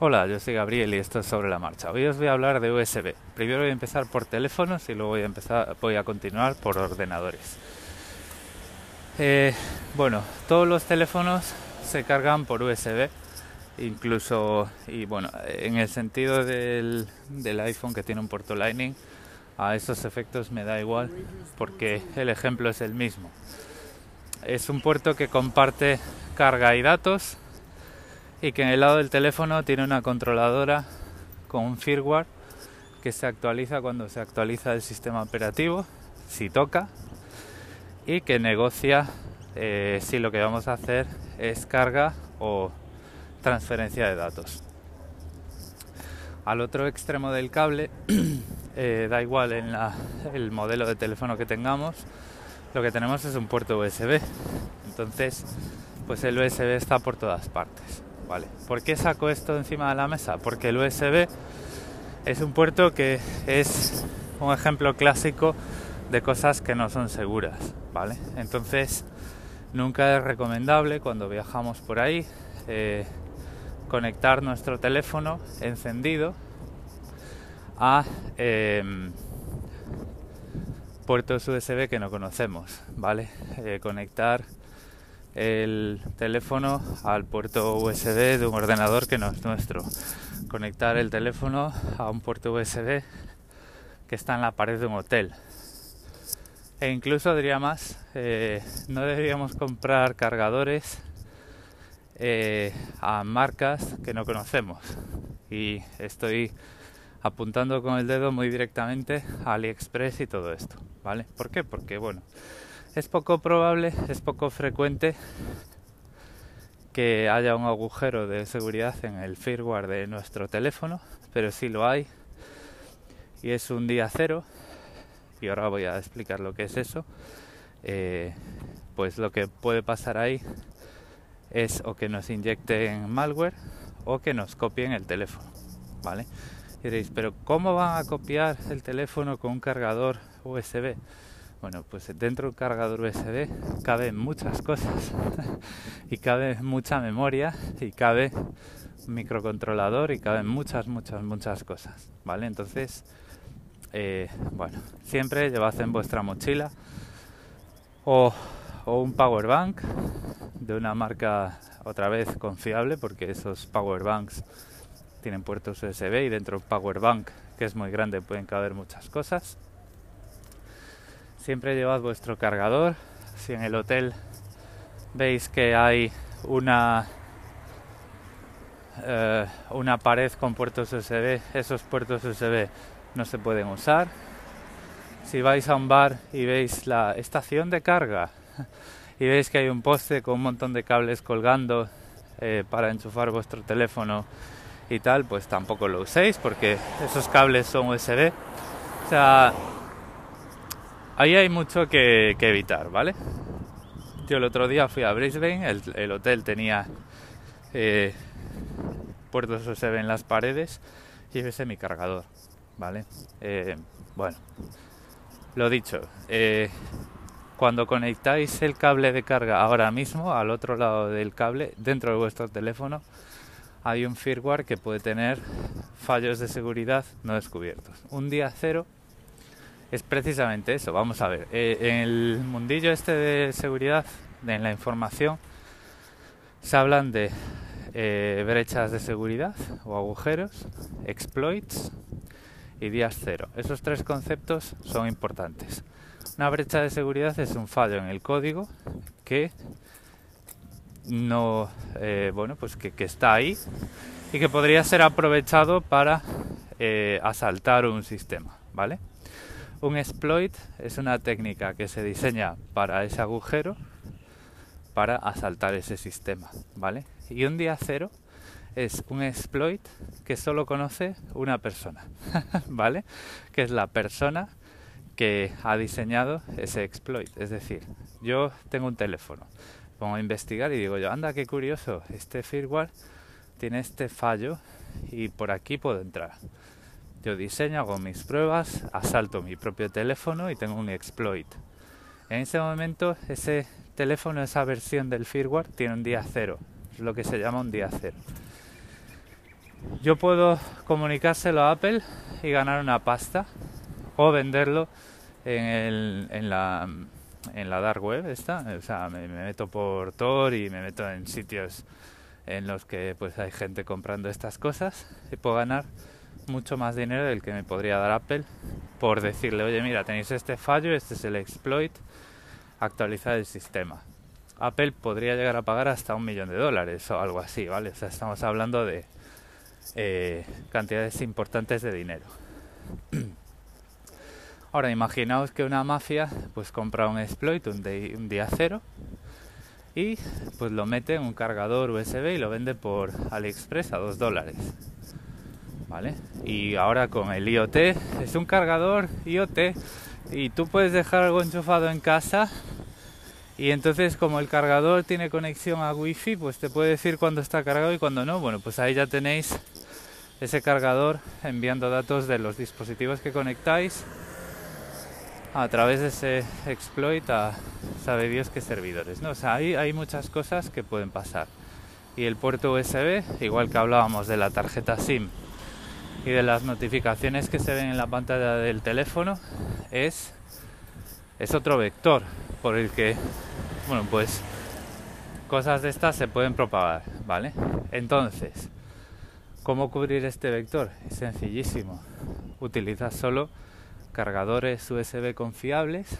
Hola, yo soy Gabriel y esto es sobre la marcha. Hoy os voy a hablar de USB. Primero voy a empezar por teléfonos y luego voy a empezar, voy a continuar por ordenadores. Eh, bueno, todos los teléfonos se cargan por USB, incluso y bueno, en el sentido del, del iPhone que tiene un puerto Lightning, a esos efectos me da igual porque el ejemplo es el mismo. Es un puerto que comparte carga y datos y que en el lado del teléfono tiene una controladora con un firmware que se actualiza cuando se actualiza el sistema operativo, si toca, y que negocia eh, si lo que vamos a hacer es carga o transferencia de datos. Al otro extremo del cable, eh, da igual en la, el modelo de teléfono que tengamos, lo que tenemos es un puerto USB. Entonces, pues el USB está por todas partes. ¿Por qué saco esto encima de la mesa? Porque el USB es un puerto que es un ejemplo clásico de cosas que no son seguras, ¿vale? Entonces, nunca es recomendable cuando viajamos por ahí eh, conectar nuestro teléfono encendido a em, puertos USB que no conocemos, ¿vale? Eh, conectar el teléfono al puerto USB de un ordenador que no es nuestro. Conectar el teléfono a un puerto USB que está en la pared de un hotel. E incluso diría más, eh, no deberíamos comprar cargadores eh, a marcas que no conocemos. Y estoy apuntando con el dedo muy directamente a AliExpress y todo esto, ¿vale? ¿Por qué? Porque bueno, es poco probable, es poco frecuente que haya un agujero de seguridad en el firmware de nuestro teléfono, pero sí lo hay y es un día cero y ahora voy a explicar lo que es eso. Eh, pues lo que puede pasar ahí es o que nos inyecten malware o que nos copien el teléfono, ¿vale? Y diréis, pero ¿cómo van a copiar el teléfono con un cargador USB? Bueno, pues dentro del cargador USB caben muchas cosas y cabe mucha memoria y cabe un microcontrolador y caben muchas, muchas, muchas cosas, ¿vale? Entonces, eh, bueno, siempre llevad en vuestra mochila o, o un power bank de una marca otra vez confiable porque esos power banks tienen puertos USB y dentro del power bank que es muy grande pueden caber muchas cosas Siempre llevad vuestro cargador. Si en el hotel veis que hay una eh, una pared con puertos USB, esos puertos USB no se pueden usar. Si vais a un bar y veis la estación de carga y veis que hay un poste con un montón de cables colgando eh, para enchufar vuestro teléfono y tal, pues tampoco lo uséis porque esos cables son USB. O sea, Ahí hay mucho que, evitar, ¿vale? Yo el otro día fui a Brisbane, el, hotel tenía eh, puertos USB en las paredes y ese mi cargador, ¿vale? Eh, bueno, lo dicho, eh, cuando conectáis el cable de carga ahora mismo al otro lado del cable, dentro de vuestro teléfono, hay un firmware que puede tener fallos de seguridad no descubiertos. Un día cero es precisamente eso. Vamos a ver, eh, en el mundillo este de seguridad, en la información, se hablan de eh, brechas de seguridad o agujeros, exploits y días cero. Esos tres conceptos son importantes. Una brecha de seguridad es un fallo en el código que no, eh, bueno, pues que, que, está ahí y que podría ser aprovechado para asaltar un sistema, ¿vale? Un exploit es una técnica que se diseña para ese agujero para asaltar ese sistema, ¿vale? Y un día cero es un exploit que solo conoce una persona, ¿vale? Que es la persona que ha diseñado ese exploit. Es decir, yo tengo un teléfono, pongo a investigar y digo yo, anda, qué curioso, este firmware tiene este fallo y por aquí puedo entrar. Yo diseño, hago mis pruebas, asalto mi propio teléfono y tengo un exploit. En ese momento ese teléfono, esa versión del firmware tiene un día cero, es lo que se llama un día cero. yo puedo comunicárselo a Apple y ganar una pasta o venderlo en, la en la dark web esta, o sea, me, meto por Tor y me meto en sitios en los que pues hay gente comprando estas cosas y puedo ganar mucho más dinero del que me podría dar Apple por decirle, oye, mira, tenéis este fallo, este es el exploit, actualizar el sistema. Apple podría llegar a pagar hasta un millón de dólares o algo así, ¿vale? O sea, estamos hablando de eh, cantidades importantes de dinero. Ahora imaginaos que una mafia pues compra un exploit un, un día cero y pues lo mete en un cargador USB y lo vende por AliExpress a 2 dólares. ¿Vale? Y ahora con el IoT es un cargador IoT y tú puedes dejar algo enchufado en casa y entonces como el cargador tiene conexión a wifi pues te puede decir cuándo está cargado y cuándo no. Bueno, pues ahí ya tenéis ese cargador enviando datos de los dispositivos que conectáis a través de ese exploit a sabe Dios qué servidores. ¿no? O sea, hay, hay muchas cosas que pueden pasar. Y el puerto USB, igual que hablábamos de la tarjeta SIM y de las notificaciones que se ven en la pantalla del teléfono, es, es otro vector por el que, bueno, pues cosas de estas se pueden propagar, ¿vale? Entonces, ¿cómo cubrir este vector? Es sencillísimo. Utilizas solo cargadores USB confiables,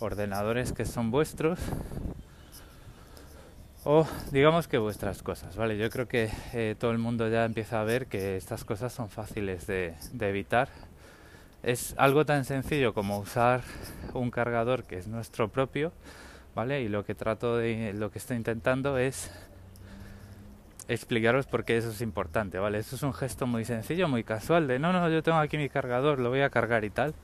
ordenadores que son vuestros o digamos que vuestras cosas, ¿vale? Yo creo que eh, todo el mundo ya empieza a ver que estas cosas son fáciles de, de evitar. Es algo tan sencillo como usar un cargador que es nuestro propio, ¿vale? Y lo que trato de, lo que estoy intentando es explicaros por qué eso es importante, ¿vale? Eso es un gesto muy sencillo, muy casual, de no, no, yo tengo aquí mi cargador, lo voy a cargar y tal.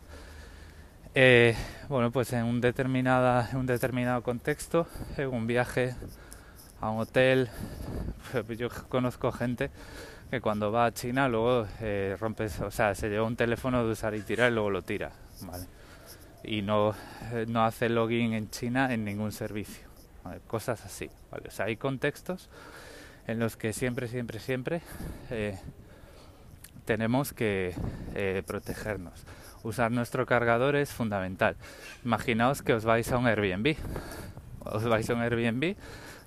Eh, bueno, pues en un, determinada, en un determinado contexto, en un viaje a un hotel, yo conozco gente que cuando va a China luego eh, rompes, o sea, se lleva un teléfono de usar y tirar y luego lo tira, ¿vale? Y no, eh, no hace login en China en ningún servicio, cosas así, ¿vale? O sea, hay contextos en los que siempre, siempre, siempre eh, tenemos que eh, protegernos. Usar nuestro cargador es fundamental. Imaginaos que os vais a un Airbnb. Os vais a un Airbnb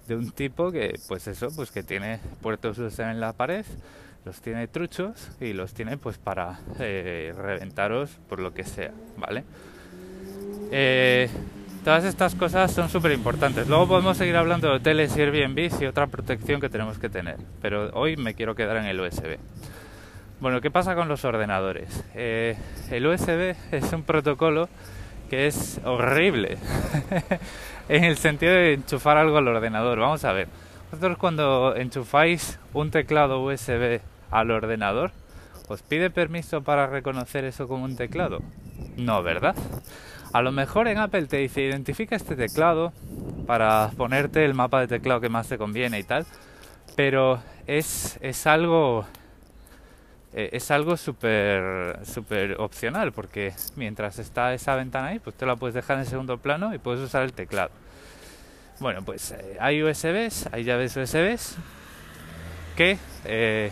de un tipo que, pues eso, pues que tiene puertos en la pared, los tiene truchos y los tiene pues para eh, reventaros por lo que sea, ¿vale? Todas estas cosas son súper importantes. Luego podemos seguir hablando de hoteles y Airbnb y otra protección que tenemos que tener. Pero hoy me quiero quedar en el USB. Bueno, ¿qué pasa con los ordenadores? Eh, el USB es un protocolo que es horrible en el sentido de enchufar algo al ordenador. Vamos a ver. Vosotros cuando enchufáis un teclado USB al ordenador, ¿os pide permiso para reconocer eso como un teclado? No, ¿verdad? A lo mejor en Apple te dice identifica este teclado para ponerte el mapa de teclado que más te conviene y tal, pero es, es algo eh, es algo súper super opcional porque mientras está esa ventana ahí, pues te la puedes dejar en segundo plano y puedes usar el teclado. Bueno, pues eh, hay USBs, hay llaves USBs que eh,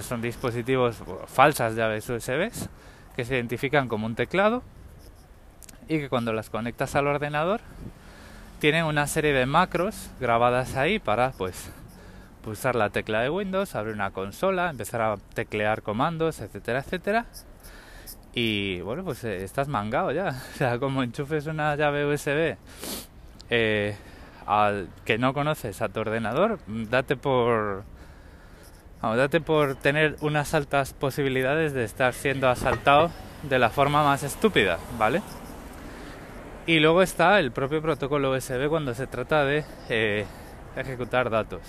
son dispositivos falsas llaves USBs que se identifican como un teclado y que cuando las conectas al ordenador tienen una serie de macros grabadas ahí para pues pulsar la tecla de Windows, abrir una consola, empezar a teclear comandos, etcétera, etcétera. Y bueno, pues eh, estás mangado ya. O sea, como enchufes una llave USB eh, que no conoces a tu ordenador, date por date por tener unas altas posibilidades de estar siendo asaltado de la forma más estúpida, ¿vale? Y luego está el propio protocolo USB cuando se trata de eh, ejecutar datos.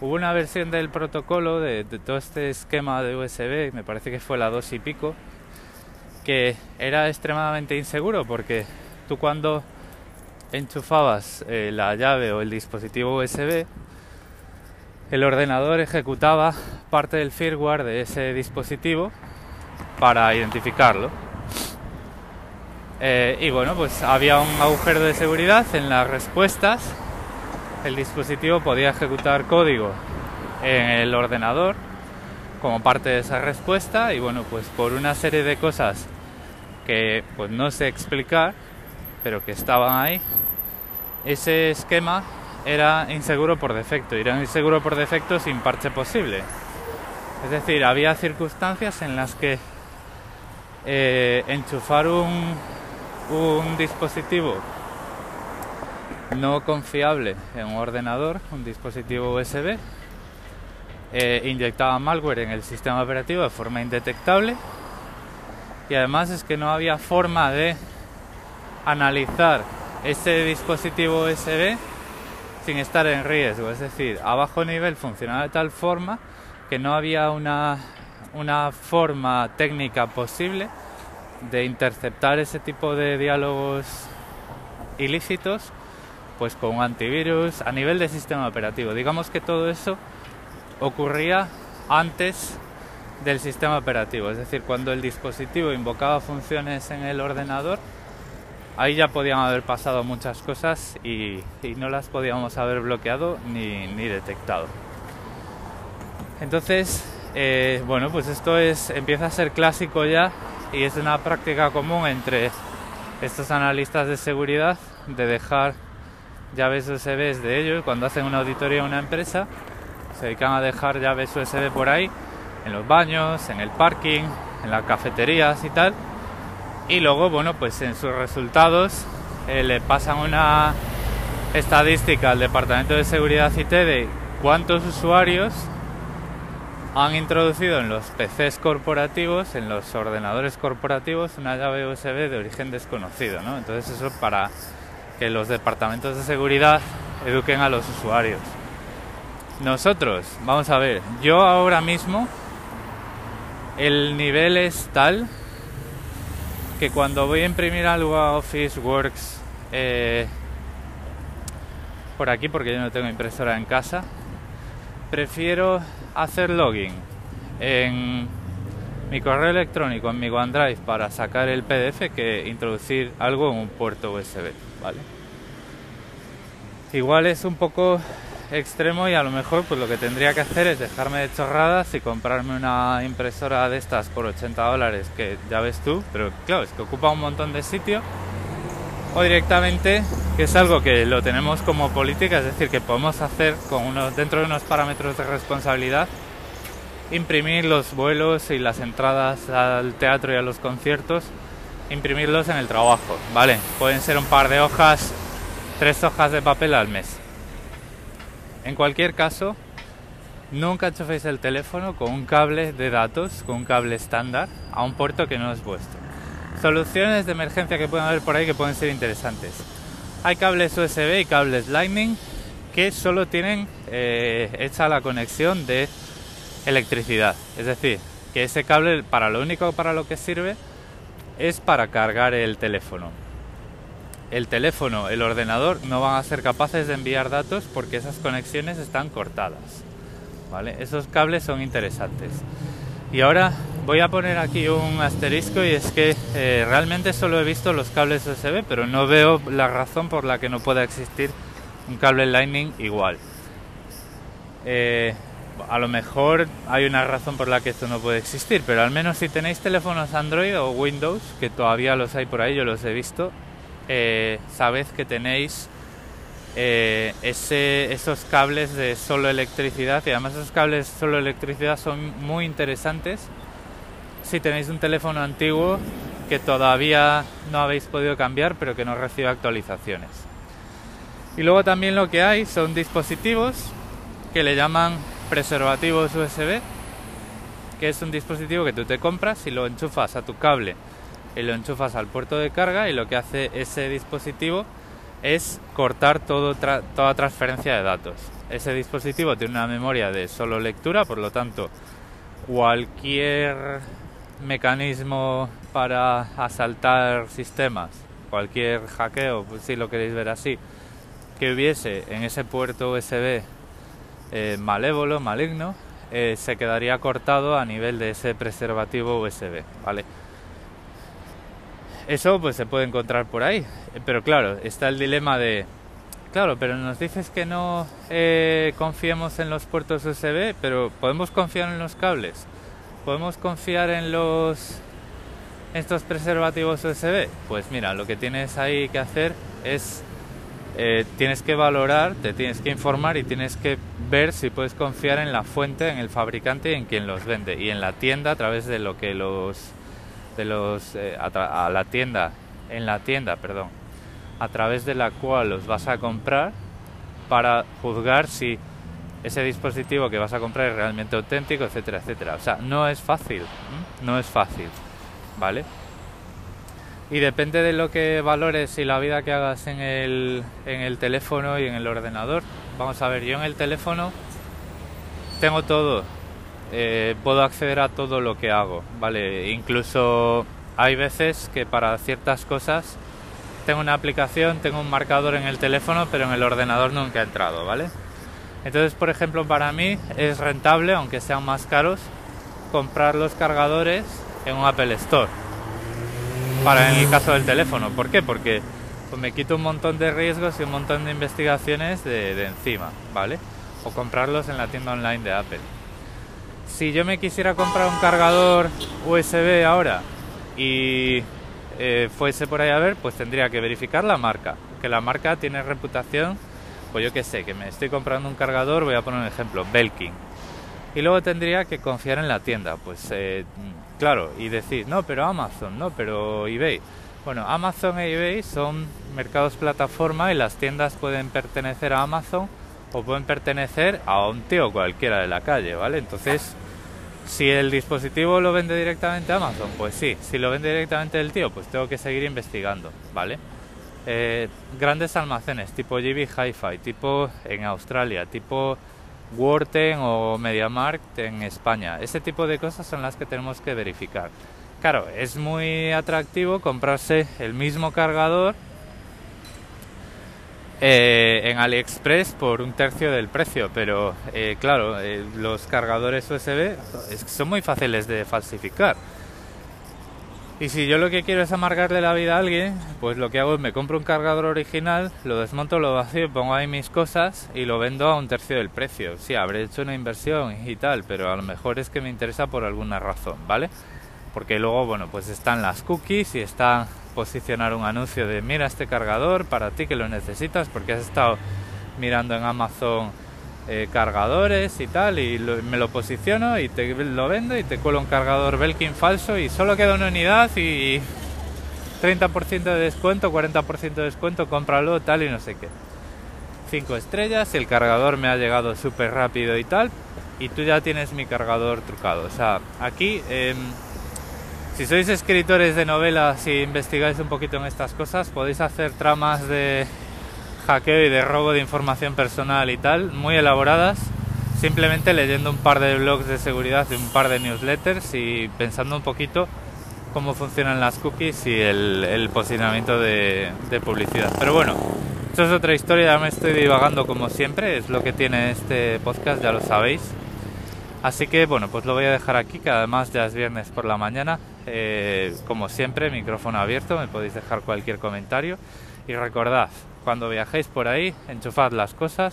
Hubo una versión del protocolo de, todo este esquema de USB, me parece que fue la 2 y pico, que era extremadamente inseguro porque tú cuando enchufabas eh, la llave o el dispositivo USB, el ordenador ejecutaba parte del firmware de ese dispositivo para identificarlo eh, y bueno, pues había un agujero de seguridad en las respuestas. El dispositivo podía ejecutar código en el ordenador como parte de esa respuesta y bueno, pues por una serie de cosas que pues no sé explicar, pero que estaban ahí, ese esquema era inseguro por defecto, era inseguro por defecto sin parche posible. Es decir, había circunstancias en las que eh, enchufar un, un dispositivo no confiable en un ordenador, un dispositivo USB, eh, inyectaba malware en el sistema operativo de forma indetectable. Y además es que no había forma de analizar ese dispositivo USB sin estar en riesgo, es decir, a bajo nivel funcionaba de tal forma que no había una, una forma técnica posible de interceptar ese tipo de diálogos ilícitos pues con antivirus a nivel de sistema operativo. Digamos que todo eso ocurría antes del sistema operativo, es decir, cuando el dispositivo invocaba funciones en el ordenador, ahí ya podían haber pasado muchas cosas y, no las podíamos haber bloqueado ni, detectado. Entonces, eh, bueno, pues esto es empieza a ser clásico ya y es una práctica común entre estos analistas de seguridad de dejar llaves USB de ellos cuando hacen una auditoría a una empresa. Se dedican a dejar llaves USB por ahí, en los baños, en el parking, en las cafeterías y tal. Y luego, bueno, pues en sus resultados eh, le pasan una estadística al Departamento de Seguridad IT de cuántos usuarios han introducido en los PCs corporativos, en los ordenadores corporativos, una llave USB de origen desconocido, ¿no? Entonces eso para que los departamentos de seguridad eduquen a los usuarios. Nosotros, vamos a ver, yo ahora mismo el nivel es tal que cuando voy a imprimir algo a Office Works eh, por aquí, porque yo no tengo impresora en casa, prefiero hacer login en mi correo electrónico, en mi OneDrive, para sacar el PDF que introducir algo en un puerto USB. Igual es un poco extremo y a lo mejor pues lo que tendría que hacer es dejarme de chorradas y comprarme una impresora de estas por 80 dólares que ya ves tú, pero claro, es que ocupa un montón de sitio o directamente que es algo que lo tenemos como política, es decir, que podemos hacer con unos, dentro de unos parámetros de responsabilidad imprimir los vuelos y las entradas al teatro y a los conciertos imprimirlos en el trabajo, ¿vale? Pueden ser un par de hojas, tres hojas de papel al mes. En cualquier caso, nunca enchuféis el teléfono con un cable de datos, con un cable estándar, a un puerto que no es vuestro. Soluciones de emergencia que pueden haber por ahí que pueden ser interesantes. Hay cables USB y cables Lightning que solo tienen eh, hecha la conexión de electricidad. Es decir, que ese cable para lo único para lo que sirve es para cargar el teléfono. El teléfono, el ordenador no van a ser capaces de enviar datos porque esas conexiones están cortadas. ¿Vale? Esos cables son interesantes. Y ahora voy a poner aquí un asterisco y es que eh, realmente solo he visto los cables USB, pero no veo la razón por la que no pueda existir un cable Lightning igual. Eh, a lo mejor hay una razón por la que esto no puede existir, pero al menos si tenéis teléfonos Android o Windows, que todavía los hay por ahí, yo los he visto, eh, sabed que tenéis eh, ese, esos cables de solo electricidad y además esos cables solo electricidad son muy interesantes si tenéis un teléfono antiguo que todavía no habéis podido cambiar pero que no recibe actualizaciones. Y luego también lo que hay son dispositivos que le llaman preservativos USB, que es un dispositivo que tú te compras y lo enchufas a tu cable y lo enchufas al puerto de carga y lo que hace ese dispositivo es cortar toda transferencia de datos. Ese dispositivo tiene una memoria de solo lectura, por lo tanto, cualquier mecanismo para asaltar sistemas, cualquier hackeo, si lo queréis ver así, que hubiese en ese puerto USB eh, malévolo, maligno, eh, se quedaría cortado a nivel de ese preservativo USB, ¿vale? Eso pues se puede encontrar por ahí, pero claro, está el dilema de claro, pero nos dices que no eh, confiemos en los puertos USB, pero podemos confiar en los cables. ¿Podemos confiar en los estos preservativos USB? Pues mira, lo que tienes ahí que hacer es eh, tienes que valorar, te tienes que informar y tienes que ver si puedes confiar en la fuente, en el fabricante y en quien los vende y en la tienda a través de lo que los de los eh, a, la tienda en la tienda, perdón, a través de la cual los vas a comprar para juzgar si ese dispositivo que vas a comprar es realmente auténtico, etcétera, etcétera. O sea, no es fácil, no es fácil, ¿vale? Y depende de lo que valores y la vida que hagas en el, en el teléfono y en el ordenador. Vamos a ver, yo en el teléfono tengo todo. Eh, puedo acceder a todo lo que hago, ¿vale? Incluso hay veces que para ciertas cosas tengo una aplicación, tengo un marcador en el teléfono, pero en el ordenador nunca he entrado, ¿vale? Entonces, por ejemplo, para mí es rentable, aunque sean más caros, comprar los cargadores en un Apple Store para en el caso del teléfono. ¿Por qué? Porque pues, me quito un montón de riesgos y un montón de investigaciones de, encima, ¿vale? O comprarlos en la tienda online de Apple. Si yo me quisiera comprar un cargador USB ahora y eh, fuese por ahí a ver, pues tendría que verificar la marca. Que la marca tiene reputación, pues yo que sé, que me estoy comprando un cargador, voy a poner un ejemplo, Belkin. Y luego tendría que confiar en la tienda, pues eh, Claro, y decir, no, pero Amazon, no, pero eBay. Bueno, Amazon e eBay son mercados plataforma y las tiendas pueden pertenecer a Amazon o pueden pertenecer a un tío cualquiera de la calle, ¿vale? Entonces, si el dispositivo lo vende directamente a Amazon, pues sí. Si lo vende directamente el tío, pues tengo que seguir investigando, ¿vale? Eh, grandes almacenes tipo GB Hi-Fi, tipo en Australia, tipo Worten o MediaMarkt en España. Ese tipo de cosas son las que tenemos que verificar. Claro, es muy atractivo comprarse el mismo cargador eh, en AliExpress por un tercio del precio, pero eh, claro, eh, los cargadores USB son muy fáciles de falsificar. Y si yo lo que quiero es amargarle la vida a alguien, pues lo que hago es me compro un cargador original, lo desmonto, lo vacío, pongo ahí mis cosas y lo vendo a un tercio del precio. Sí, habré hecho una inversión y tal, pero a lo mejor es que me interesa por alguna razón, ¿vale? Porque luego, bueno, pues están las cookies y está posicionar un anuncio de mira este cargador para ti que lo necesitas porque has estado mirando en Amazon eh, cargadores y tal, y me lo posiciono y te lo vendo y te cuelo un cargador Belkin falso y solo queda una unidad y 30% de descuento, 40% de descuento, cómpralo, tal y no sé qué. 5 estrellas, el cargador me ha llegado súper rápido y tal, y tú ya tienes mi cargador trucado. O sea, aquí, em, si sois escritores de novelas y investigáis un poquito en estas cosas, podéis hacer tramas de hackeo y de robo de información personal y tal, muy elaboradas, simplemente leyendo un par de blogs de seguridad y un par de newsletters y pensando un poquito cómo funcionan las cookies y el, posicionamiento de, publicidad. Pero bueno, eso es otra historia, ya me estoy divagando como siempre, es lo que tiene este podcast, ya lo sabéis. Así que bueno, pues lo voy a dejar aquí, que además ya es viernes por la mañana. Eh, como siempre, micrófono abierto, me podéis dejar cualquier comentario. Y recordad, cuando viajéis por ahí, enchufad las cosas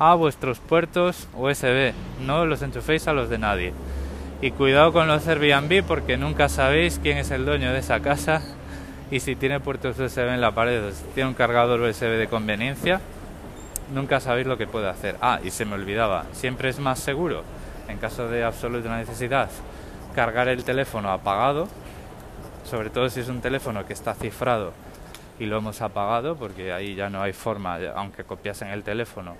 a vuestros puertos USB, no los enchuféis a los de nadie. Y cuidado con los Airbnb porque nunca sabéis quién es el dueño de esa casa y si tiene puertos USB en la pared, si tiene un cargador USB de conveniencia, nunca sabéis lo que puede hacer. Ah, y se me olvidaba, siempre es más seguro, en caso de absoluta necesidad, cargar el teléfono apagado, sobre todo si es un teléfono que está cifrado y lo hemos apagado porque ahí ya no hay forma, aunque copiasen el teléfono,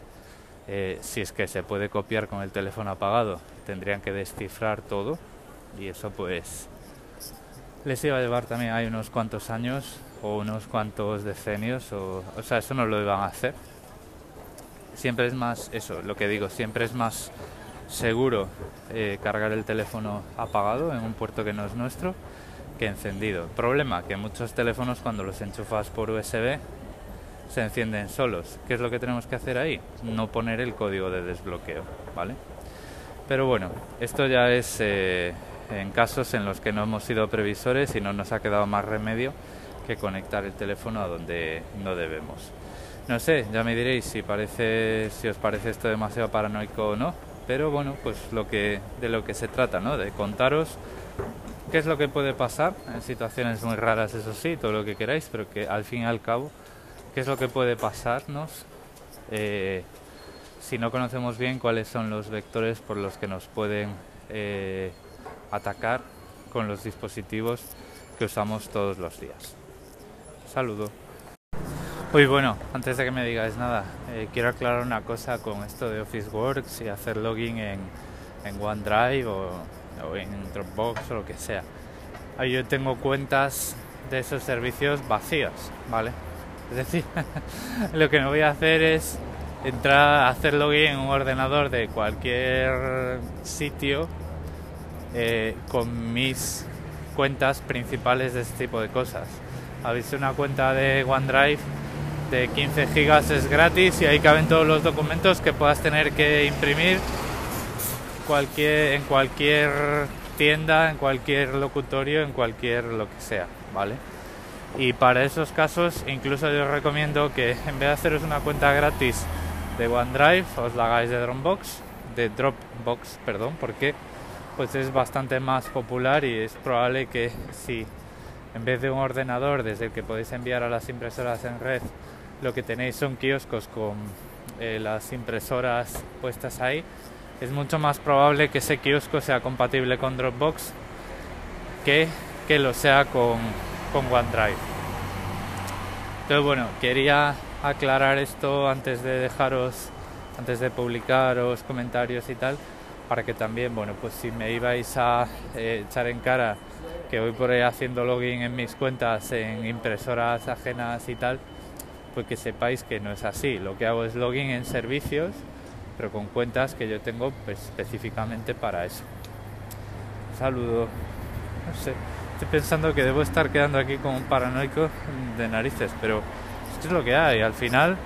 eh, si es que se puede copiar con el teléfono apagado, tendrían que descifrar todo y eso pues les iba a llevar también hay unos cuantos años o unos cuantos decenios o, o sea, eso no lo iban a hacer. Siempre es más, eso, lo que digo, siempre es más seguro eh, cargar el teléfono apagado en un puerto que no es nuestro que encendido. Problema que muchos teléfonos cuando los enchufas por USB se encienden solos. ¿Qué es lo que tenemos que hacer ahí? No poner el código de desbloqueo, ¿vale? Pero bueno, esto ya es eh, en casos en los que no hemos sido previsores y no nos ha quedado más remedio que conectar el teléfono a donde no debemos. No sé, ya me diréis si parece, si os parece esto demasiado paranoico o no. Pero bueno, pues lo que, de lo que se trata, ¿no? De contaros qué es lo que puede pasar en situaciones muy raras, eso sí, todo lo que queráis, pero que al fin y al cabo, qué es lo que puede pasarnos eh, si no conocemos bien cuáles son los vectores por los que nos pueden eh, atacar con los dispositivos que usamos todos los días. Saludo. Uy, bueno, antes de que me digáis nada, eh, quiero aclarar una cosa con esto de Officeworks y hacer login en, en OneDrive o, en Dropbox o lo que sea. Yo tengo cuentas de esos servicios vacías, ¿vale? Es decir, lo que no voy a hacer es entrar a hacer login en un ordenador de cualquier sitio eh, con mis cuentas principales de este tipo de cosas. Habéis una cuenta de OneDrive de 15 gigas es gratis y ahí caben todos los documentos que puedas tener que imprimir cualquier, en cualquier tienda, en cualquier locutorio, en cualquier lo que sea, ¿vale? Y para esos casos incluso yo os recomiendo que en vez de haceros una cuenta gratis de OneDrive, os la hagáis de Dropbox, de Dropbox, perdón, porque pues es bastante más popular y es probable que si en vez de un ordenador desde el que podéis enviar a las impresoras en red, lo que tenéis son kioscos con eh, las impresoras puestas ahí, es mucho más probable que ese kiosco sea compatible con Dropbox que que lo sea con, con OneDrive. Entonces bueno, quería aclarar esto antes de dejaros, antes de publicaros comentarios y tal, para que también, bueno, pues si me ibais a eh, echar en cara que voy por ahí haciendo login en mis cuentas en impresoras ajenas y tal, pues que sepáis que no es así. Lo que hago es login en servicios, pero con cuentas que yo tengo pues, específicamente para eso. saludo. No sé, estoy pensando que debo estar quedando aquí como un paranoico de narices, pero es lo que hay. Al final,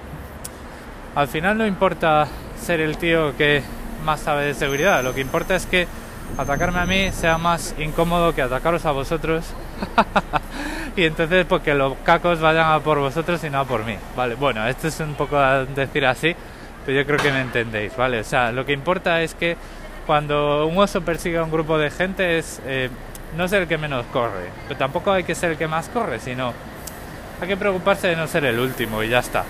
al final no importa ser el tío que más sabe de seguridad. Lo que importa es que atacarme a mí sea más incómodo que atacaros a vosotros. y entonces pues que los cacos vayan a por vosotros y no a por mí. Vale, bueno, esto es un poco decir así, pero yo creo que me entendéis, ¿vale? O sea, lo que importa es que cuando un oso persigue a un grupo de gente es eh, no ser el que menos corre, pero tampoco hay que ser el que más corre, sino hay que preocuparse de no ser el último y ya está.